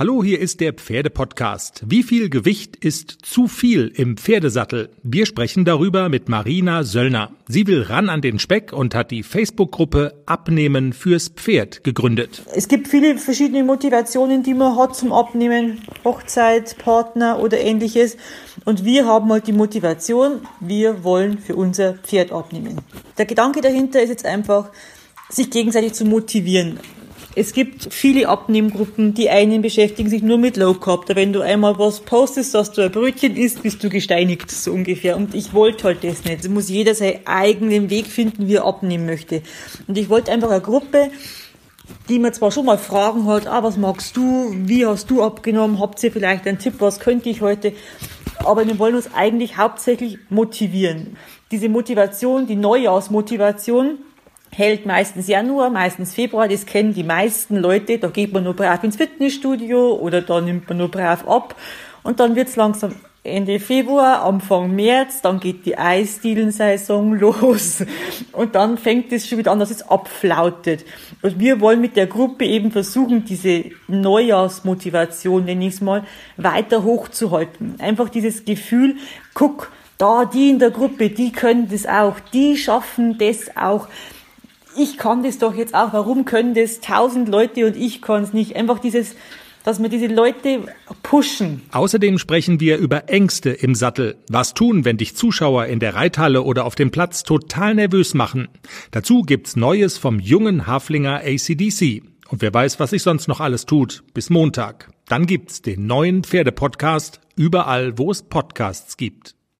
Hallo, hier ist der Pferdepodcast. Wie viel Gewicht ist zu viel im Pferdesattel? Wir sprechen darüber mit Marina Söllner. Sie will ran an den Speck und hat die Facebook-Gruppe Abnehmen fürs Pferd gegründet. Es gibt viele verschiedene Motivationen, die man hat zum Abnehmen. Hochzeit, Partner oder ähnliches. Und wir haben halt die Motivation, wir wollen für unser Pferd abnehmen. Der Gedanke dahinter ist jetzt einfach, sich gegenseitig zu motivieren. Es gibt viele Abnehmgruppen, die einen beschäftigen sich nur mit Low Carb. Da wenn du einmal was postest, dass du ein Brötchen isst, bist du gesteinigt, so ungefähr. Und ich wollte halt das nicht. Es muss jeder seinen eigenen Weg finden, wie er abnehmen möchte. Und ich wollte einfach eine Gruppe, die mir zwar schon mal Fragen hat, ah, was magst du, wie hast du abgenommen, habt ihr vielleicht einen Tipp, was könnte ich heute, aber wir wollen uns eigentlich hauptsächlich motivieren. Diese Motivation, die Neujahrsmotivation, hält meistens Januar, meistens Februar, das kennen die meisten Leute, da geht man nur brav ins Fitnessstudio oder da nimmt man nur brav ab. Und dann wird's langsam Ende Februar, Anfang März, dann geht die Eisdielensaison los. Und dann fängt es schon wieder an, dass es abflautet. Und wir wollen mit der Gruppe eben versuchen, diese Neujahrsmotivation, nenne ich es mal, weiter hochzuhalten. Einfach dieses Gefühl, guck, da, die in der Gruppe, die können das auch, die schaffen das auch ich kann das doch jetzt auch, warum können das tausend Leute und ich kann es nicht? Einfach dieses, dass wir diese Leute pushen. Außerdem sprechen wir über Ängste im Sattel. Was tun, wenn dich Zuschauer in der Reithalle oder auf dem Platz total nervös machen? Dazu gibt's Neues vom jungen Haflinger ACDC. Und wer weiß, was sich sonst noch alles tut. Bis Montag. Dann gibt's den neuen Pferdepodcast überall, wo es Podcasts gibt.